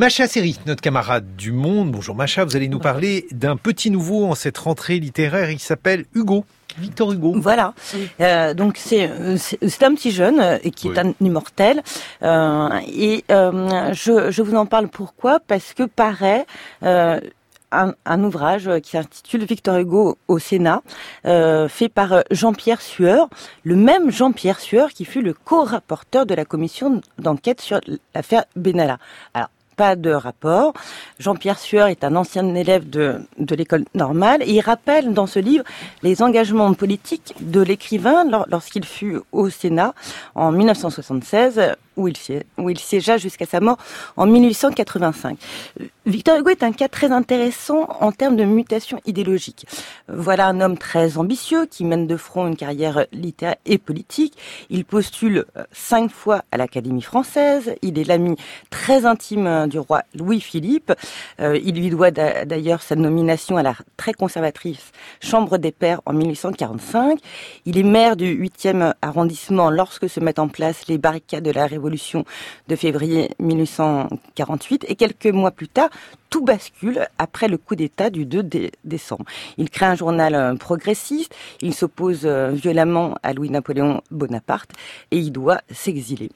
Macha Seri, notre camarade du Monde. Bonjour Macha, vous allez nous parler d'un petit nouveau en cette rentrée littéraire. Il s'appelle Hugo. Victor Hugo. Voilà. Euh, donc c'est c'est un petit jeune euh, et qui est un immortel. Euh, et euh, je, je vous en parle pourquoi? Parce que paraît euh, un, un, ouvrage qui s'intitule Victor Hugo au Sénat, euh, fait par Jean-Pierre Sueur, le même Jean-Pierre Sueur qui fut le co-rapporteur de la commission d'enquête sur l'affaire Benalla. Alors de rapport. Jean-Pierre Sueur est un ancien élève de, de l'école normale et il rappelle dans ce livre les engagements politiques de l'écrivain lorsqu'il fut au Sénat en 1976 où il, siégea jusqu'à sa mort en 1885. Victor Hugo est un cas très intéressant en termes de mutation idéologique. Voilà un homme très ambitieux qui mène de front une carrière littéraire et politique. Il postule cinq fois à l'Académie française. Il est l'ami très intime du roi Louis-Philippe. il lui doit d'ailleurs sa nomination à la très conservatrice Chambre des Pairs en 1845. Il est maire du 8e arrondissement lorsque se mettent en place les barricades de la Révolution de février 1848 et quelques mois plus tard, tout bascule après le coup d'État du 2 décembre. Il crée un journal euh, progressiste, il s'oppose euh, violemment à Louis-Napoléon Bonaparte et il doit s'exiler.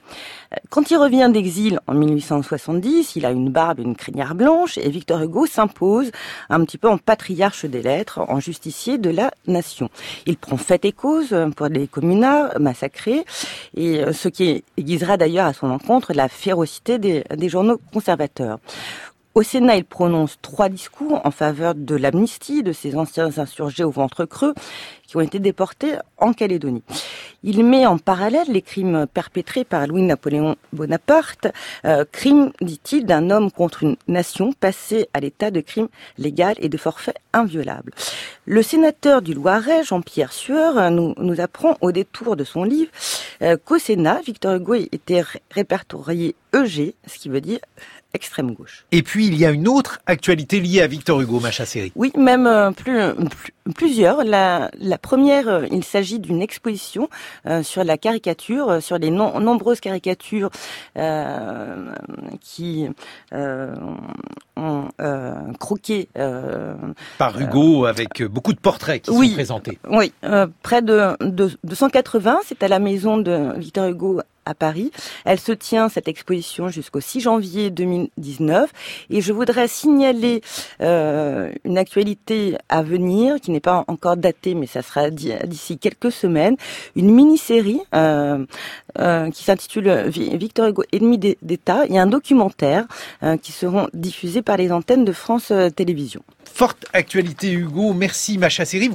Euh, quand il revient d'exil en 1870, il a une barbe et une crinière blanche et Victor Hugo s'impose un petit peu en patriarche des lettres, en justicier de la nation. Il prend fait et cause pour les communards massacrés et ce qui aiguisera d'ailleurs à son encontre la férocité des, des journaux conservateurs. Au Sénat, il prononce trois discours en faveur de l'amnistie de ces anciens insurgés au ventre creux qui ont été déportés en Calédonie. Il met en parallèle les crimes perpétrés par Louis-Napoléon Bonaparte, euh, crimes, dit-il, d'un homme contre une nation passé à l'état de crime légal et de forfait inviolable. Le sénateur du Loiret, Jean-Pierre Sueur, nous, nous apprend au détour de son livre euh, qu'au Sénat, Victor Hugo était répertorié EG, ce qui veut dire extrême gauche. Et puis il y a une autre actualité liée à Victor Hugo, Macha Série. Oui, même euh, plus, plus, plusieurs. La, la première, euh, il s'agit d'une exposition euh, sur la caricature, euh, sur les no nombreuses caricatures euh, qui ont croqué par Hugo avec beaucoup de portraits qui oui, sont présentés. Oui, près de, de, de 180. C'est à la maison de Victor Hugo à Paris. Elle se tient, cette exposition, jusqu'au 6 janvier 2019. Et je voudrais signaler euh, une actualité à venir, qui n'est pas encore datée, mais ça sera d'ici quelques semaines. Une mini-série euh, euh, qui s'intitule Victor Hugo, ennemi d'État, et un documentaire qui seront diffusés par les antennes de France Télévisions. Forte actualité, Hugo. Merci, Macha Série.